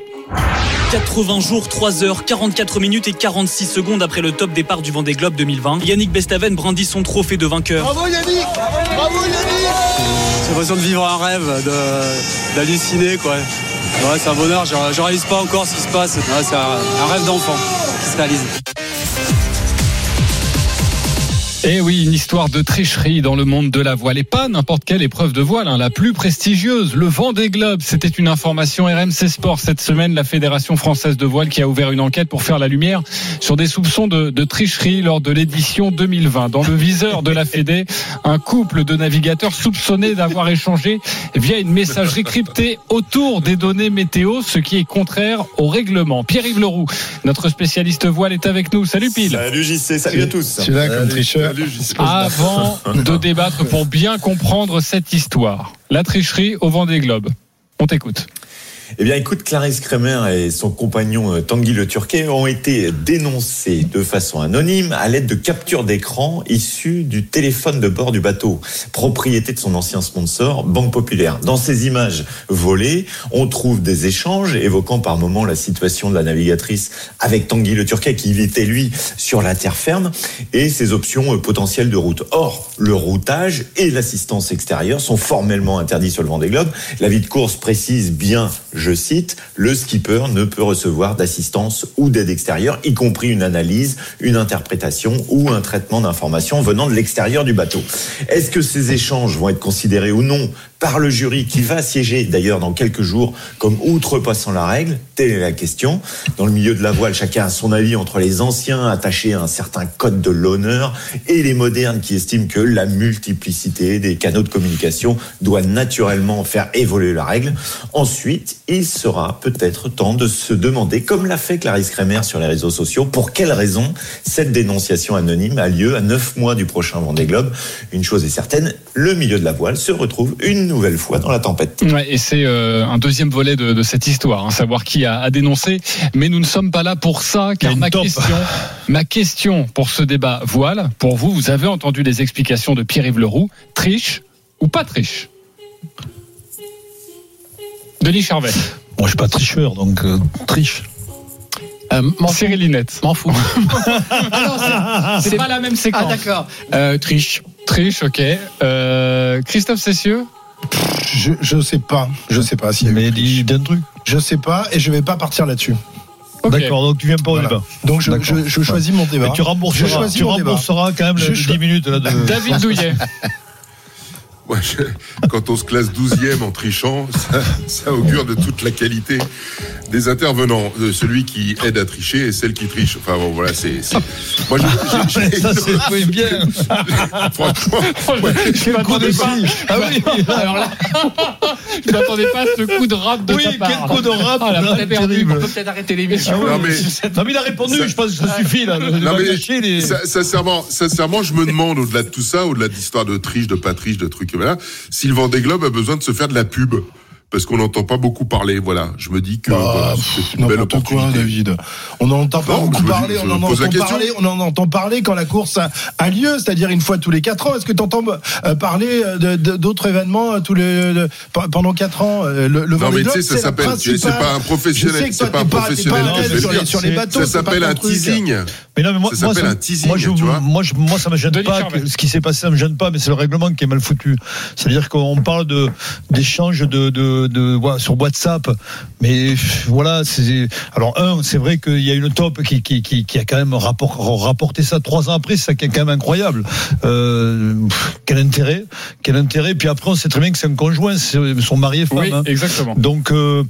80 jours, 3 heures, 44 minutes et 46 secondes après le top départ du Vendée Globe 2020. Yannick Bestaven brandit son trophée de vainqueur. Bravo Yannick Bravo Yannick l'impression de vivre un rêve, d'halluciner quoi. Ouais, c'est un bonheur, je, je réalise pas encore ce qui se passe. C'est un rêve d'enfant qui se réalise. Eh oui, une histoire de tricherie dans le monde de la voile. Et pas n'importe quelle épreuve de voile, hein, la plus prestigieuse, le Vendée Globe. C'était une information RMC Sport cette semaine, la Fédération française de voile qui a ouvert une enquête pour faire la lumière sur des soupçons de, de tricherie lors de l'édition 2020. Dans le viseur de la Fédé, un couple de navigateurs soupçonnés d'avoir échangé via une messagerie cryptée autour des données météo, ce qui est contraire au règlement. Pierre-Yves Leroux, notre spécialiste voile, est avec nous. Salut Pile. Salut JC, salut à tous. Tu là comme tricheur. Avant de débattre pour bien comprendre cette histoire, la tricherie au vent des globes. On t'écoute. Eh bien, écoute, Clarisse Kremer et son compagnon euh, Tanguy Le Turquet ont été dénoncés de façon anonyme à l'aide de captures d'écran issues du téléphone de bord du bateau, propriété de son ancien sponsor, Banque Populaire. Dans ces images volées, on trouve des échanges évoquant par moments la situation de la navigatrice avec Tanguy Le Turquet qui était lui sur la terre ferme et ses options euh, potentielles de route. Or, le routage et l'assistance extérieure sont formellement interdits sur le Vendée Globe. L'avis de course précise bien, je cite, le skipper ne peut recevoir d'assistance ou d'aide extérieure, y compris une analyse, une interprétation ou un traitement d'informations venant de l'extérieur du bateau. Est-ce que ces échanges vont être considérés ou non par le jury qui va siéger d'ailleurs dans quelques jours comme outrepassant la règle. Telle est la question. Dans le milieu de la voile, chacun a son avis entre les anciens attachés à un certain code de l'honneur et les modernes qui estiment que la multiplicité des canaux de communication doit naturellement faire évoluer la règle. Ensuite, il sera peut-être temps de se demander, comme l'a fait Clarisse Kremer sur les réseaux sociaux, pour quelle raison cette dénonciation anonyme a lieu à neuf mois du prochain Vendée Globe. Une chose est certaine, le milieu de la voile se retrouve une nouvelle fois dans la tempête. Ouais, et c'est euh, un deuxième volet de, de cette histoire, hein, savoir qui a, a dénoncé. Mais nous ne sommes pas là pour ça, car ma top. question, <laughs> ma question pour ce débat voile, pour vous, vous avez entendu les explications de Pierre-Yves Leroux, triche ou pas triche? Denis Charvet. Moi, je suis pas tricheur, donc euh, triche. Euh. Cyril Linette. M'en fous. <laughs> Ah c'est- C'est pas la même séquence. Ah d'accord. Euh, triche. Triche, ok. Euh, Christophe Cessieux? Je, je sais pas. Je sais pas si. Mais dis d'un truc. Je sais pas et je vais pas partir là-dessus. D'accord, donc tu viens pas au Voilà. débat. Donc je, D'accord. je, je choisis mon débat. Mais tu rembourseras, tu quand même Je les cho- 10 minutes là, de. David Douillet. <laughs> Ouais, je- quand on se classe 12e en trichant, ça, ça augure de toute la qualité des intervenants. Euh, celui qui aide à tricher et celle qui triche. Enfin bon, voilà, c'est. Moi, je- j'ai- j'ai- Ça, c'est oui, bien. Franchement, Je m'attendais pas. Ah oui. Alors là, je m'attendais pas à ce coup de rap de Oui, ta quel part. coup de rap, Ah, là, perdu. On peut peut-être arrêter l'émission. Non, mais- Non, mais il a répondu, Ça- je pense que ça suffit là. de- de Non, mais gâcher les- sa- sincèrement, sincèrement, je me demande, au-delà de tout ça, au-delà de l'histoire de triche, de pas triche, de trucs, voilà, si le Vendée Globe a besoin de se faire de la pub. Parce qu'on n'entend pas beaucoup parler, voilà. Je me dis que Bah, voilà, c'est une belle quoi, opportunité. David. On n'en entend pas Non, beaucoup dis- parler. On en, pose la entend question. parler on en entend parler quand la course a, a lieu, c'est-à-dire une fois tous les quatre ans. Est-ce que tu entends euh, parler euh, de- de- d'autres événements euh, tous les, le- pe- pendant quatre ans Le, le Non mais tu sais, ça s'appelle, c'est pas un professionnel, sais que toi, c'est pas un t'es pas- t'es professionnel sur les- dire. sur les bateaux, Ça s'appelle un teasing. Mais non, mais moi, Ça moi, s'appelle ça, un teasing, moi, je, tu vois. moi, je- moi, ça me gêne Denis pas. Que- ce qui s'est passé, ça me gêne pas, mais c'est le règlement qui est mal foutu. C'est-à-dire qu'on parle de d'échanges de, de, de, sur WhatsApp, mais voilà, c'est alors un, c'est vrai qu'il y a une top qui, qui, qui, qui a quand même rapport, rapporté ça trois ans après, c'est ça qui est quand même incroyable. Euh, quel intérêt, quel intérêt. Puis après, on sait très bien que c'est un conjoint, son mari et femme. Oui, hein. exactement. Donc, euh,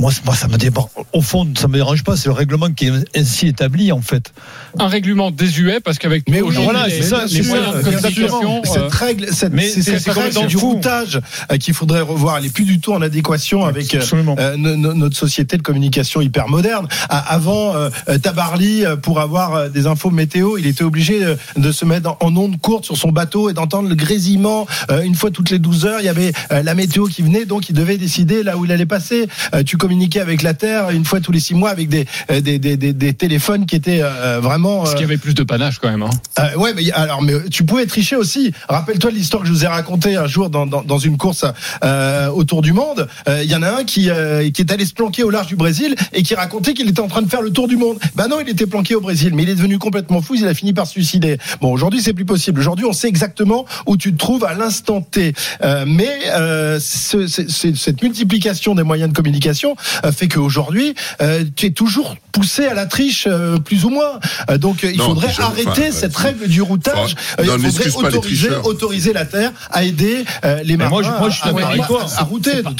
moi, ça me dérange. Au fond, ça me dérange pas. C'est le règlement qui est ainsi établi, en fait. Un règlement désuet parce qu'avec Mais aujourd'hui, voilà, c'est ça, les c'est moyens ça, de communication, Cette euh, règle, cette, mais c'est cette règle du fou. routage euh, qu'il faudrait revoir. Elle est plus du tout en adéquation avec euh, euh, notre société de communication hyper moderne. Avant, euh, Tabarly, pour avoir des infos météo, il était obligé de se mettre en, en onde courte sur son bateau et d'entendre le grésillement euh, une fois toutes les 12 heures. Il y avait euh, la météo qui venait, donc il devait décider là où il allait passer. Euh, tu communiquais avec la Terre une fois tous les six mois avec des, euh, des, des, des, des téléphones qui étaient euh, vraiment... ce qui euh, avait plus de panache quand même. Hein. euh, ouais, mais y- alors, mais tu pouvais tricher aussi. Rappelle-toi l'histoire que je vous ai racontée un jour dans, dans, dans une course euh, autour du monde. Euh, Il y en a un qui, euh, qui est allé se planquer au large du Brésil et qui racontait qu'il était en train de faire le tour du monde. Ben non, il était planqué au Brésil, mais il est devenu complètement fou. Il a fini par se suicider. Bon, aujourd'hui, c'est plus possible. Aujourd'hui, on sait exactement où tu te trouves à l'instant T. Euh, mais euh, ce- ce- ce- cette multiplication des moyens de communication euh, fait qu'aujourd'hui, euh, tu es toujours poussé à la triche, euh, plus ou moins. Euh, donc, euh, il Non, faudrait arrêter enfin, cette euh, règle du routage. Enfin, Euh, non, il faudrait autoriser, autoriser la Terre à aider euh, les marins moi, je- moi, je suis à, à- toi. à router. Pas.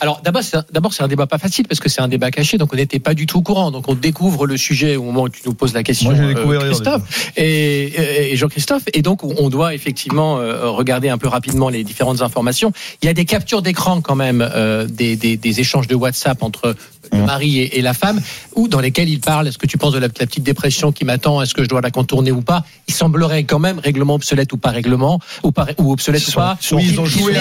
Alors d'abord, c'est un, d'abord c'est un débat pas facile parce que c'est un débat caché, donc on n'était pas du tout au courant. Donc on découvre le sujet au moment où tu nous poses la question, Moi, j'ai euh, découvert hier, Christophe et, et- et Jean-Christophe, et donc on doit effectivement euh, regarder un peu rapidement les différentes informations. Il y a des captures d'écran quand même euh, des, des, des échanges de WhatsApp entre le mari et, et la femme, ou dans lesquels il parle. Est-ce que tu penses de la, la petite dépression qui m'attend? Est-ce que je dois la contourner ou pas? Il semblerait quand même règlement obsolète ou pas règlement ou pas ou obsolète ou Ils pas. sont- ils ont joué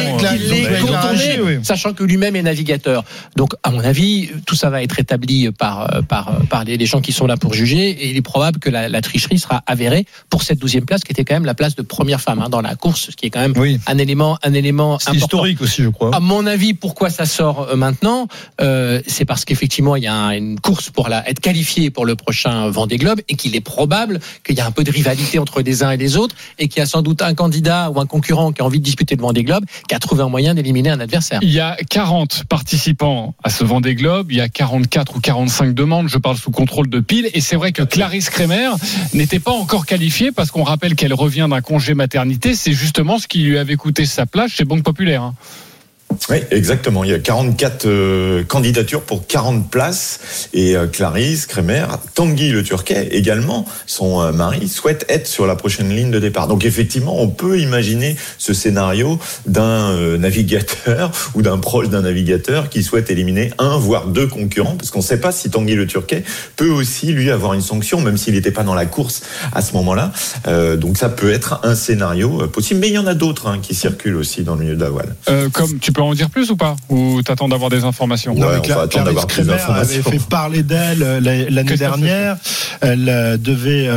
oui. sachant que lui-même est navigateur. Donc, à mon avis, tout ça va être établi par, euh, par, par les, les gens qui sont là pour juger, et il est probable que la, la tricherie sera avérée pour cette douzième place, qui était quand même la place de première femme hein, dans la course, ce qui est quand même Oui. un élément, un élément important. historique aussi, je crois. À mon avis, pourquoi ça sort euh, maintenant Euh, C'est parce qu'effectivement il y a un- une course pour être qualifié pour le prochain Vendée Globe et qu'il est probable qu'il y a un peu de rivalité entre les uns et les autres et qu'il y a sans doute un candidat ou un concurrent qui a envie de disputer le Vendée Globe qui a trouvé un moyen d'éliminer un adversaire. Il y a 40 participants à ce Vendée Globe, il y a 44 ou 45 demandes, je parle sous contrôle de pile, et c'est vrai que Clarisse Kremer n'était pas encore qualifiée parce qu'on rappelle qu'elle revient d'un congé maternité, c'est justement ce qui lui avait coûté sa place chez Banque Populaire. Oui, exactement. Il y a 44 euh, candidatures pour 40 places. Et euh, Clarisse Kremer, Tanguy le Turquet également, son euh, mari, souhaite être sur la prochaine ligne de départ. Donc effectivement, on peut imaginer ce scénario d'un euh, navigateur <laughs> ou d'un proche d'un navigateur qui souhaite éliminer un, voire deux concurrents, parce qu'on ne sait pas si Tanguy le Turquet peut aussi, lui, avoir une sanction, même s'il n'était pas dans la course à ce moment-là. Euh, donc ça peut être un scénario possible. Mais il y en a d'autres hein, qui circulent aussi dans le milieu de la voile. Comme tu peux en dire plus ou pas? Ou t'attends d'avoir des informations? Ouais, Non, mais on Cla- va attendre d'avoir Clarisse plus Kremer avait fait parler d'elle euh, la- l'année dernière. Elle euh, devait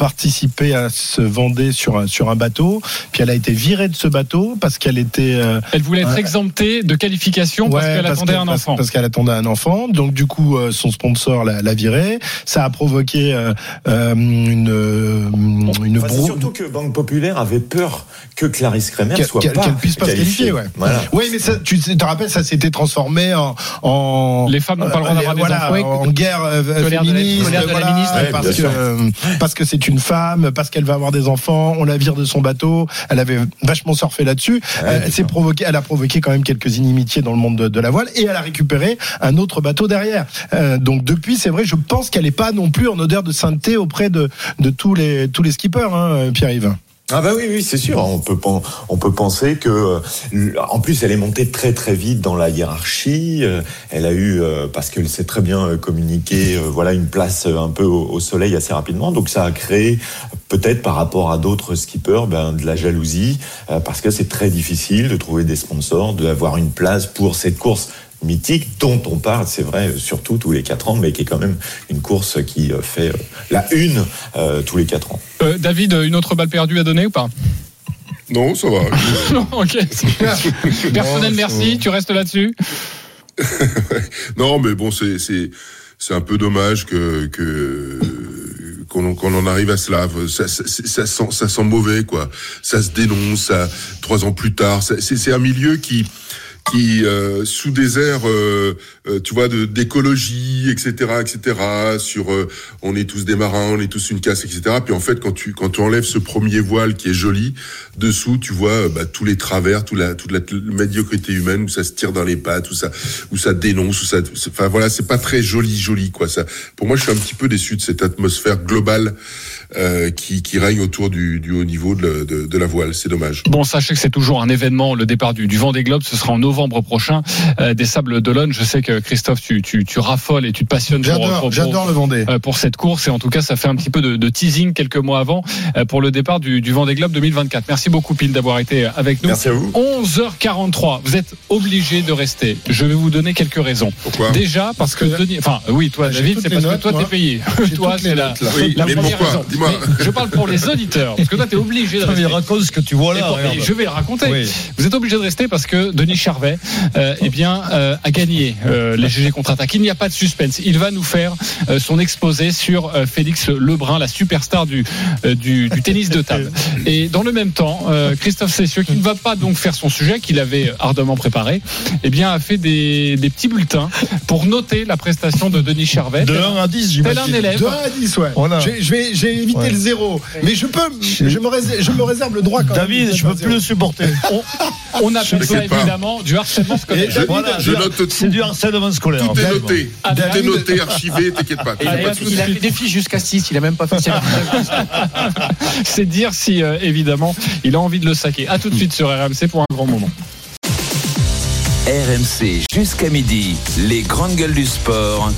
euh, participer à se Vendée sur un, sur un bateau. Puis elle a été virée de ce bateau parce qu'elle était. euh, Elle voulait être Ouais. exemptée de qualification parce Ouais, qu'elle attendait un enfant. Parce qu'elle attendait un enfant. Donc du coup, euh, son sponsor l'a, l'a virée. Ça a provoqué euh, euh, une euh, une Enfin, surtout que Banque Populaire avait peur que Clarisse Kremer qu'elle, soit pas qu'elle puisse pas se qualifier. Ouais. Voilà. Oui, mais ça, tu te rappelles, ça s'était transformé en, en Les femmes n'ont pas le droit d'avoir des voilà, enfants. en guerre euh, Colère de la- féministe, de la ministre. Ouais, parce que euh, parce que c'est une femme, parce qu'elle va avoir des enfants, on la vire de son bateau. Elle avait vachement surfé là-dessus. Ouais, elle, s'est provoqué, elle a provoqué quand même quelques inimitiés dans le monde de, de la voile et elle a récupéré un autre bateau derrière. Euh, donc depuis, c'est vrai, je pense qu'elle n'est pas non plus en odeur de sainteté auprès de, de tous les tous les skippers, hein, Pierre-Yves. Ah bah oui, oui, c'est sûr. On peut, on peut penser que, euh, en plus, elle est montée très très vite dans la hiérarchie. Euh, Elle a eu, euh, parce qu'elle sait très bien communiquer, voilà, une place un peu au, soleil assez rapidement. Donc ça a créé, peut-être par rapport à d'autres skippers, ben, de la jalousie, parce que c'est très difficile de trouver des sponsors, d'avoir une place pour cette course mythique dont on parle, c'est vrai, surtout tous les quatre ans, mais qui est quand même une course qui euh, fait euh, la une euh, tous les quatre ans. Euh, David, une autre balle perdue à donner ou pas? Non, ça va. <laughs> Non, ok. <laughs> Personnel, merci. Tu restes là-dessus. <laughs> non, mais bon, c'est c'est c'est un peu dommage que que qu'on en arrive à cela. Ça, ça, ça sent ça sent mauvais quoi. Ça se dénonce. Ça, trois ans plus tard, c'est un milieu qui qui euh, sous des airs, euh, euh, tu vois, d'écologie, etc., etc. Sur, euh, on est tous des marins, on est tous une casse, etc. Puis en fait, quand tu quand tu enlèves ce premier voile qui est joli, dessous, tu vois euh, bah, tous les travers, toute la toute la médiocrité humaine où ça se tire dans les pattes, où ça où ça dénonce, où ça, enfin voilà, c'est pas très joli, joli quoi. Ça, pour moi, je suis un petit peu déçu de cette atmosphère globale euh, qui qui règne autour du du haut niveau de, la- de, de la voile. C'est dommage. Bon, sachez que c'est toujours un événement, le départ du, du Vendée Globe, ce sera en novembre prochain, euh, des Sables d'Olonne. Je sais que Christophe, tu, tu, tu raffoles et tu te passionnes pour, J'adore, le Vendée. euh, pour cette course et en tout cas ça fait un petit peu de, de teasing quelques mois avant euh, pour le départ du, du Vendée Globe 2024. Merci beaucoup Pile d'avoir été avec nous. Merci à vous. 11h43, vous êtes obligé de rester. Je vais vous donner quelques raisons. Pourquoi? Déjà parce que Denis, enfin oui toi J'ai David, c'est parce notes, que toi t'es payé. <laughs> Toi c'est la. Oui, la mais première pourquoi? raison. Dis-moi. Je parle pour les auditeurs parce que toi t'es obligé de mais rester. raconte ce que tu vois là. et je vais le raconter. Oui. Vous êtes obligé de rester parce que Denis Charvet, euh, eh bien, euh, a gagné euh, les GG contre-attaque. Il n'y a pas de suspense. Il va nous faire euh, son exposé sur euh, Félix Lebrun, la superstar du, euh, du, du tennis de table. Et dans le même temps, euh, Christophe Cessieux, qui ne va pas donc faire son sujet, qu'il avait ardemment préparé, eh bien, a fait des, des petits bulletins pour noter la prestation de Denis Charvet. De 1 à 10, Tel j'imagine. un élève. De 1 à 10, ouais. Voilà. J'ai- Je Ouais. le zéro. Mais je peux, je me réserve, je me réserve le droit quand David, même. je peux plus le supporter. <laughs> On, on appelle ça évidemment du harcèlement scolaire. Et David, Voilà, je note tout. C'est du harcèlement scolaire. Tout est noté. Ah, Tout est noté, archivé, t'inquiète pas. Il t'inquiète a, a fait des fiches jusqu'à 6, il a même pas fait <laughs> C'est dire si, euh, évidemment, il a envie de le saquer. À tout de suite sur RMC pour un grand moment. RMC jusqu'à midi, les grandes gueules du sport.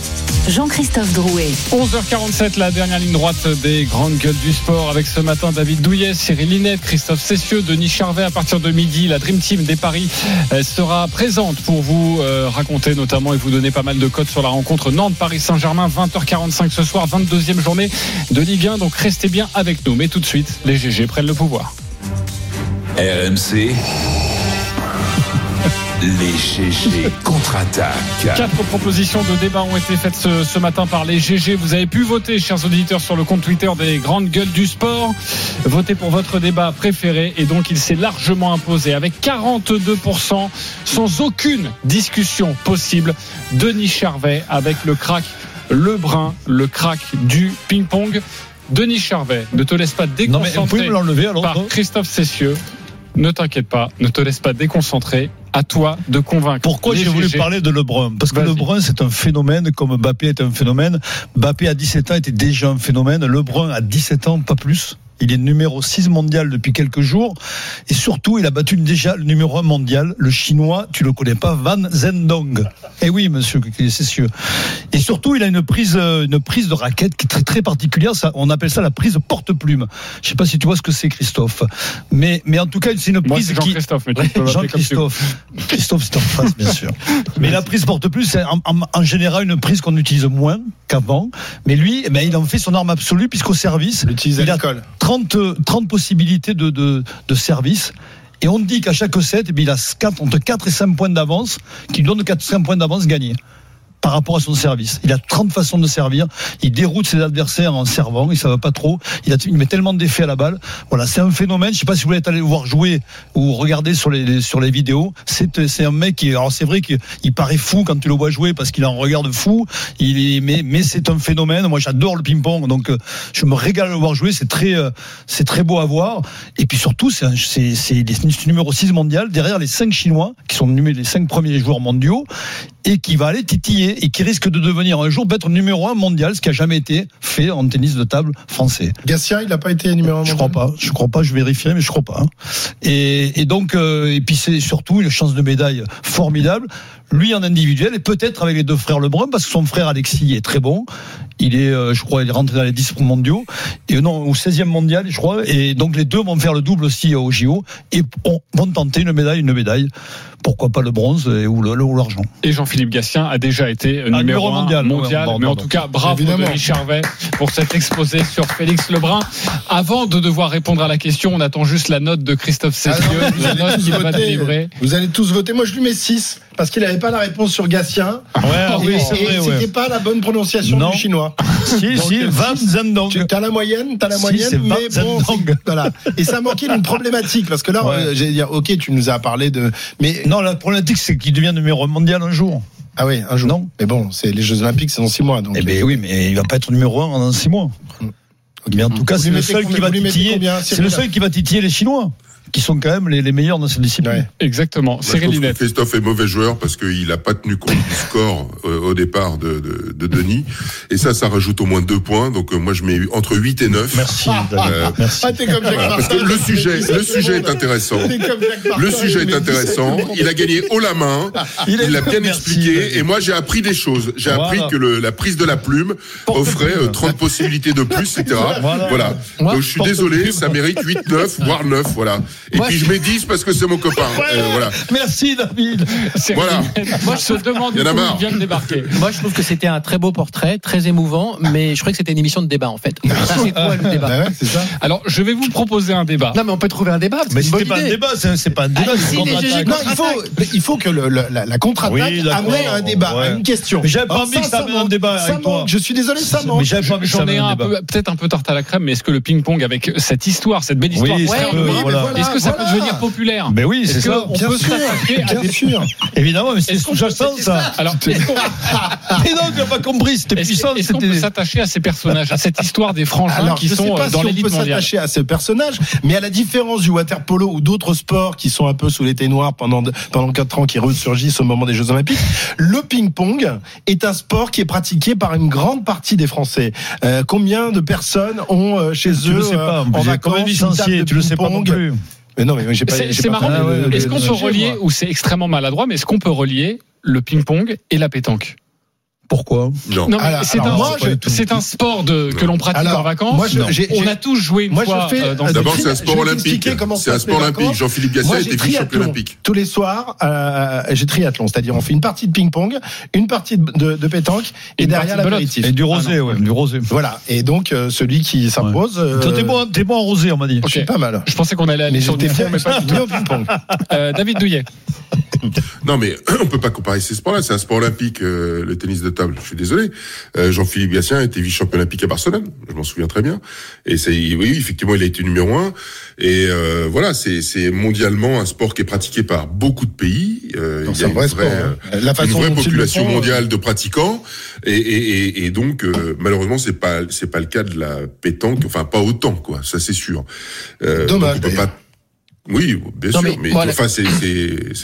Jean-Christophe Drouet. 11h47, la dernière ligne droite des grandes gueules du sport avec ce matin David Douillet, Cyril Linette, Christophe Cessieux, Denis Charvet. À partir de midi, la Dream Team des Paris euh, sera présente pour vous euh, raconter notamment et vous donner pas mal de codes sur la rencontre Nantes-Paris-Saint-Germain, 20h45 ce soir, 22e journée de Ligue 1. Donc restez bien avec nous. Mais tout de suite, les GG prennent le pouvoir. RMC, Les GG <laughs> contre-attaquent. Quatre propositions de débat ont été faites ce, ce matin par les GG. Vous avez pu voter, chers auditeurs, sur le compte Twitter des grandes gueules du sport. Votez pour votre débat préféré et donc il s'est largement imposé avec 42% sans aucune discussion possible. Denis Charvet avec le crack Lebrun, le crack du ping-pong. Denis Charvet, ne te laisse pas Non, mais vous pouvez déconcentrer me l'enlever alors par non Christophe Cessieux. Ne t'inquiète pas, ne te laisse pas déconcentrer. À toi de convaincre. Pourquoi j'ai voulu parler de Lebrun Parce que. Lebrun, c'est un phénomène, comme Mbappé est un phénomène. Mbappé, à 17 ans, était déjà un phénomène. Lebrun, à 17 ans, pas plus. Il est numéro 6 mondial depuis quelques jours. Et surtout, il a battu déjà le numéro 1 mondial, le chinois, tu le connais pas, Van Zhendong. Eh oui, monsieur Cessieux. Et surtout, il a une prise, euh, une prise de raquette qui est très, très particulière. Ça, on appelle ça la prise porte-plume. Je sais pas si tu vois ce que c'est, Christophe. Mais, mais en tout cas, c'est une Moi, prise qui, Jean-Christophe, mais tu peux m'appeler comme tu veux. Jean-Christophe. Christophe, c'est en <laughs> face, bien sûr. Mais la prise porte plus, c'est en, en- en général une prise qu'on utilise moins qu'avant. Mais lui, eh ben, il en fait son arme absolue, puisqu'au service, il a l'école. 30, euh, 30 possibilités de, service. Et on dit qu'à chaque set, eh il a 4, entre 4 et 5 points d'avance, qui lui donne 4 5 points d'avance gagnés par rapport à son service. Il a 30 façons de servir. Il déroute ses adversaires en servant. Il ne savent pas trop. Il, met tellement d'effets à la balle. Voilà, c'est un phénomène. Je sais pas si vous voulez aller le voir jouer ou regarder sur les, vidéos. C'est, un mec qui, alors c'est vrai qu'il il paraît fou quand tu le vois jouer parce qu'il a un regard de fou. Mais, c'est un phénomène. Moi, j'adore le ping-pong. Donc, euh, je me régale de le voir jouer. C'est très, euh, c'est très beau à voir. Et puis surtout, c'est, est numéro 6 mondial derrière les 5 Chinois qui sont les 5 premiers joueurs mondiaux et qui va aller titiller et qui risque de devenir un jour peut-être numéro un mondial, ce qui a jamais été fait en tennis de table français. Gatien, il n'a pas été numéro 1 Je crois pas, je crois pas, je vérifierai, mais je crois pas. hein. Et, et donc, euh, et puis c'est surtout une chance de médaille formidable. Lui en individuel et peut-être avec les deux frères Lebrun, parce que son frère Alexis est très bon. Il est, euh, je crois, il est rentré dans les 10 mondiaux et non au 16e mondial, je crois. Et donc les deux vont faire le double aussi au JO et on- vont tenter une médaille, une médaille. Pourquoi pas le bronze et- ou le- le- ou l'argent. Et Jean-Philippe Gatien a déjà été numéro, Ah, numéro un mondial. mondial. Ouais, bon, mais en tout cas, bravo Évidemment. Denis Charvet pour cet exposé sur Félix Lebrun. Avant de devoir répondre à la question, on attend juste la note de Christophe Cessieux, Ah vous la allez note tous va voter. délivrer. Vous allez tous voter. Moi, je lui mets 6 parce qu'il n'avait pas la réponse sur Gatien. Ouais, et oui, c'est et vrai, c'était ouais. pas la bonne prononciation Non. du chinois. <laughs> Si, Donc, si, euh, Van six. Zhendong. Tu as la moyenne, t'as la Si, moyenne, mais bon, voilà. Et ça manquait d'une problématique parce que là, Ouais. euh, j'ai dit, ok, tu nous as parlé de, mais Non, la problématique, c'est qu'il devient numéro un mondial un jour. ah oui, un jour. Non. Mais bon, c'est les Jeux Olympiques, c'est dans 6 mois, donc. Eh ben oui, mais il va pas être numéro un dans six mois. Mais en tout cas, Vous c'est seul qui va titiller. le seul qui va titiller les Chinois, qui sont quand même les, les meilleurs dans cette discipline. Ouais. Exactement. Moi, je. Christophe est mauvais joueur parce qu'il n'a pas tenu compte du score euh, au départ de, de, de Denis. Et ça, ça rajoute au moins deux points. Donc euh, moi, je mets entre 8 et 9. Merci, Euh. Merci. Ah, t'es comme Jacques Voilà, parce que Martin. le sujet, le sujet est intéressant. Le sujet il est intéressant. 17 Il a gagné haut la main. Il l'a bien merci, expliqué. Et moi, j'ai appris des choses. J'ai Voilà. appris que le, la prise de la plume offrait euh, 30 possibilités de plus, etc. Voilà. Voilà. Moi, Donc, je suis désolé, plume. ça mérite 8, 9, voire 9, voilà. Et Moi, puis, je mets 10 parce que c'est mon copain. Euh, voilà. Merci, David. Voilà. Moi, je se demande Il y en a où il vient de débarquer. Moi, je trouve que c'était un très beau portrait, très émouvant, mais je crois que c'était une émission de débat, en fait. C'est quoi le débat Bah ouais, c'est ça. Alors, je vais vous proposer un débat. Non, mais on peut trouver un débat. Mais c'est pas un débat, c'est c'est pas un débat. Ah, si, Non, il faut, il faut que le, le- la, la contre-attaque Oui, amène à un débat, Ouais. à une question. Mais j'avais pas envie que ça amène un débat avec toi. Je suis désolé, ça Mais manque. J'en ai un, peut-être un peu tarte à la crème, mais est-ce que le ping-pong avec cette histoire, cette belle histoire, est-ce que ça Voilà. peut devenir populaire Mais oui, c'est ça. Bien peut sûr, bien des sûr. Évidemment, mais c'est sous-jacent, ça. Alors, <laughs> Mais non, tu n'as pas compris, c'était puissant. est-ce qu'on peut c'était- s'attacher à ces personnages, à cette histoire des frangins Alors, qui je sont sais pas euh, dans si on l'élite peut s'attacher à ce personnage, mais à la différence du water polo ou d'autres sports qui sont un peu sous l'été noir pendant pendant quatre ans, qui ressurgissent au moment des Jeux Olympiques, le ping-pong est un sport qui est pratiqué par une grande partie des Français. Euh, combien de personnes ont euh, chez Tu eux le sais pas. en vacances quand même une table licencié, de tu le sais pas non plus. Mais non, mais j'ai pas. C'est marrant. Est-ce qu'on peut relier, ou c'est extrêmement maladroit, mais est-ce qu'on peut relier le ping-pong et la pétanque? Pourquoi Non. Non, Alors, c'est alors, un, moi, je- c'est un sport de, que l'on pratique Alors, en vacances. moi, je- j'ai- on j'ai- a tous joué une moi, je fois fais euh, ce- D'abord, c'est un sport olympique. C'est un sport olympique. Jean-Philippe Gasset était vice-champion triathlon. olympique. Tous les soirs, euh, j'ai triathlon, c'est-à-dire on fait une partie de ping-pong, une partie de, de- de pétanque et, Et derrière l'apéritif. Et du rosé, Ah ouais, du rosé. Voilà. Et donc euh, celui qui s'impose. euh, t'es bon, t'es bon en rosé, on m'a dit. Je suis pas mal. Je pensais qu'on allait aller sur du fond, mais pas du ping-pong. Euh, David Douillet. Non, mais <clears throat> on peut pas comparer ces sports-là. C'est un sport olympique, euh, le tennis de table. Je suis désolé. Euh, Jean-Philippe Gatien était vice-champion olympique à Barcelone. Je m'en souviens très bien. Et c'est, oui, effectivement, il a été numéro un. Et euh, voilà, c'est, c'est mondialement un sport qui est pratiqué par beaucoup de pays. Euh, il y a un une vrai vraie, sport, hein. euh, La une vraie dont ils le population font, mondiale de pratiquants. Et, et, et, et donc, euh, malheureusement, c'est pas, c'est pas le cas de la pétanque. Enfin, pas autant, quoi. Ça, c'est sûr. Euh, Dommage, donc on peut pas. Oui, bien Non, sûr, mais mais, enfin, c'est,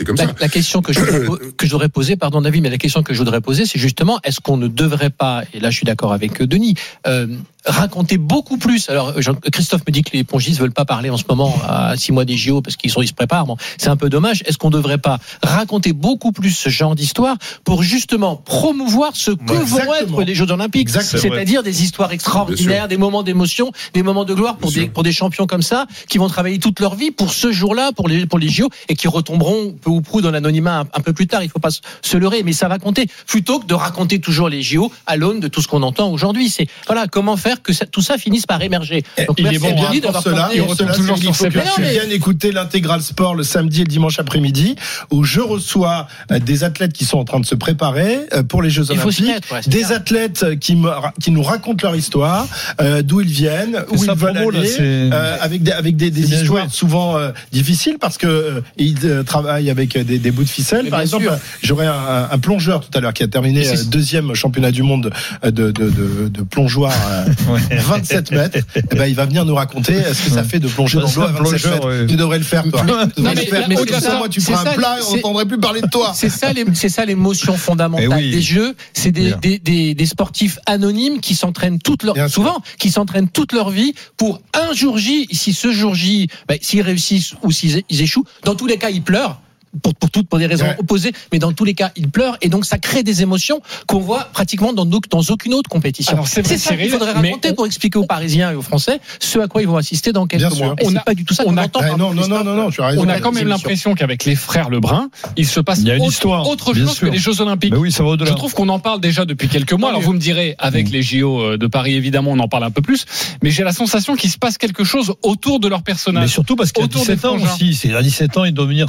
comme La, ça. la question que je, <coughs> que poser, pardon David, mais la question que je voudrais poser, c'est justement, est-ce qu'on ne devrait pas, et là je suis d'accord avec euh, Denis, euh, raconter beaucoup plus. Alors Jean- Christophe me dit que les pongistes veulent pas parler en ce moment à six mois des JO parce qu'ils sont ils se préparent. Bon, c'est un peu dommage. Est-ce qu'on ne devrait pas raconter beaucoup plus ce genre d'histoire pour justement promouvoir ce que vont être les Jeux Olympiques, c'est-à-dire des histoires extraordinaires, des moments d'émotion, des moments de gloire pour des pour des champions comme ça qui vont travailler toute leur vie pour ce jour-là, pour les pour les JO et qui retomberont peu ou prou dans l'anonymat un, un peu plus tard. Il faut pas se- leurrer, mais ça va compter plutôt que de raconter toujours les JO à l'aune de tout ce qu'on entend aujourd'hui. C'est voilà comment faire que ça- tout ça finisse par émerger. Donc, il est bon, à hein. Pour cela, et on retombe cela, toujours sur viennes écouter l'intégral sport le samedi et le dimanche après-midi où je reçois euh, des athlètes qui sont en train de se préparer euh, pour les Jeux Il faut s'y Olympiques, mettre, ouais, c'est des athlètes qui, me, qui nous racontent leur histoire, euh, d'où ils viennent, où ils veulent là, aller, euh, avec des, avec des, bien histoires souvent euh, difficiles parce que euh, ils euh, travaillent avec des, des bouts de ficelle. Mais Par exemple, j'aurais un, un plongeur tout à l'heure qui a terminé Mais euh, deuxième championnat du monde euh, de, de, de, de plongeoir euh, <laughs> <laughs> 27 mètres. Eh ben, il va venir nous raconter ce que ça fait de plonger dans l'eau à un 27 plongeur, mètres. ouais. Tu devrais le faire, toi. Tu devrais Non, le mais- faire. mais de ça, ça, moi, tu feras un plat et on n'entendrait plus parler de toi. C'est ça, l'émotion fondamentale oui. des jeux. C'est des, des, des, des sportifs anonymes qui s'entraînent toute leur, souvent, qui s'entraînent toute leur vie pour un jour J. Si ce jour J, ben, s'ils réussissent ou s'ils ils échouent, dans tous les cas, ils pleurent. Pour, pour toutes pour des raisons Ouais. opposées, mais dans tous les cas, ils pleurent et donc ça crée des émotions qu'on voit pratiquement dans, no- dans aucune autre compétition. C'est ça qu'il faudrait mais raconter on- pour expliquer aux Parisiens et aux Français ce à quoi ils vont assister dans quelques Bien sûr. mois. Et On a- pas du tout ça on a- entend. Eh, non, non, non, non, non, tu as raison. On a quand même l'impression qu'avec les frères Lebrun, il se passe Il y a une autre, histoire, autre bien chose sûr. que les Jeux Olympiques. Mais oui, ça va au-delà. Je trouve qu'on en parle déjà depuis quelques mois. Alors vous me direz, avec les JO de Paris, évidemment, on en parle un peu plus. Mais j'ai la sensation qu'il se passe quelque chose autour de leur Mais personnage. surtout parce qu'à Autour des 17 ans aussi, c'est à 17 ans, ils doivent devenir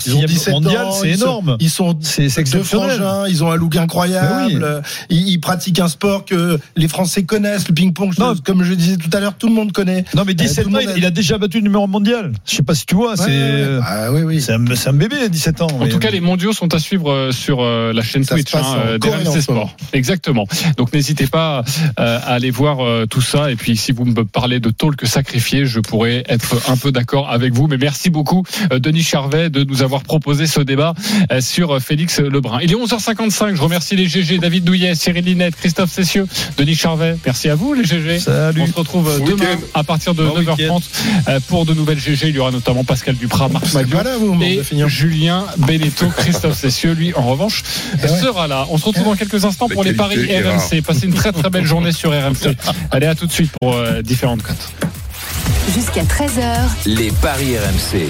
Ils ont 6 17 mondial, ans, c'est énorme. Ils sont C'est exceptionnel. frangins, ils ont un look incroyable. Ils, ils pratiquent un sport que les Français connaissent, le ping-pong. Comme je disais tout à l'heure, tout le monde connaît. Non, mais 17 Euh, ans, il, a déjà battu le numéro mondial. Je sais pas si tu vois, Ouais, c'est ouais, ouais. Ah, oui, oui. c'est un, un bébé à 17 ans. En mais- tout cas, les mondiaux sont à suivre euh, sur euh, la chaîne Ça Twitch hein, d'RMC. Sport. Exactement. Donc n'hésitez pas à aller voir tout ça. Et puis si vous me parlez de talk sacrifié, je pourrais être un peu d'accord avec vous. Mais merci beaucoup, Denis Charvet, de nous avoir proposé ce débat euh, sur euh, Félix Lebrun. Il est 11h55. Je remercie les GG, David Douillet, Cyril Linette, Christophe Cessieux, Denis Charvet. Merci à vous, les GG. Salut. On se retrouve Bon demain à partir de Bon 9h30 euh, pour de nouvelles GG. Il y aura notamment Pascal Duprat, Marc Maglio et. Julien Beneteau, Christophe Cessieux, lui, en revanche, Eh ouais. sera là. On se retrouve dans quelques instants pour les paris RMC. Passez une très très belle journée sur RMC. <laughs> Allez, à tout de suite pour euh, différentes cotes. Jusqu'à 13h, Les paris RMC.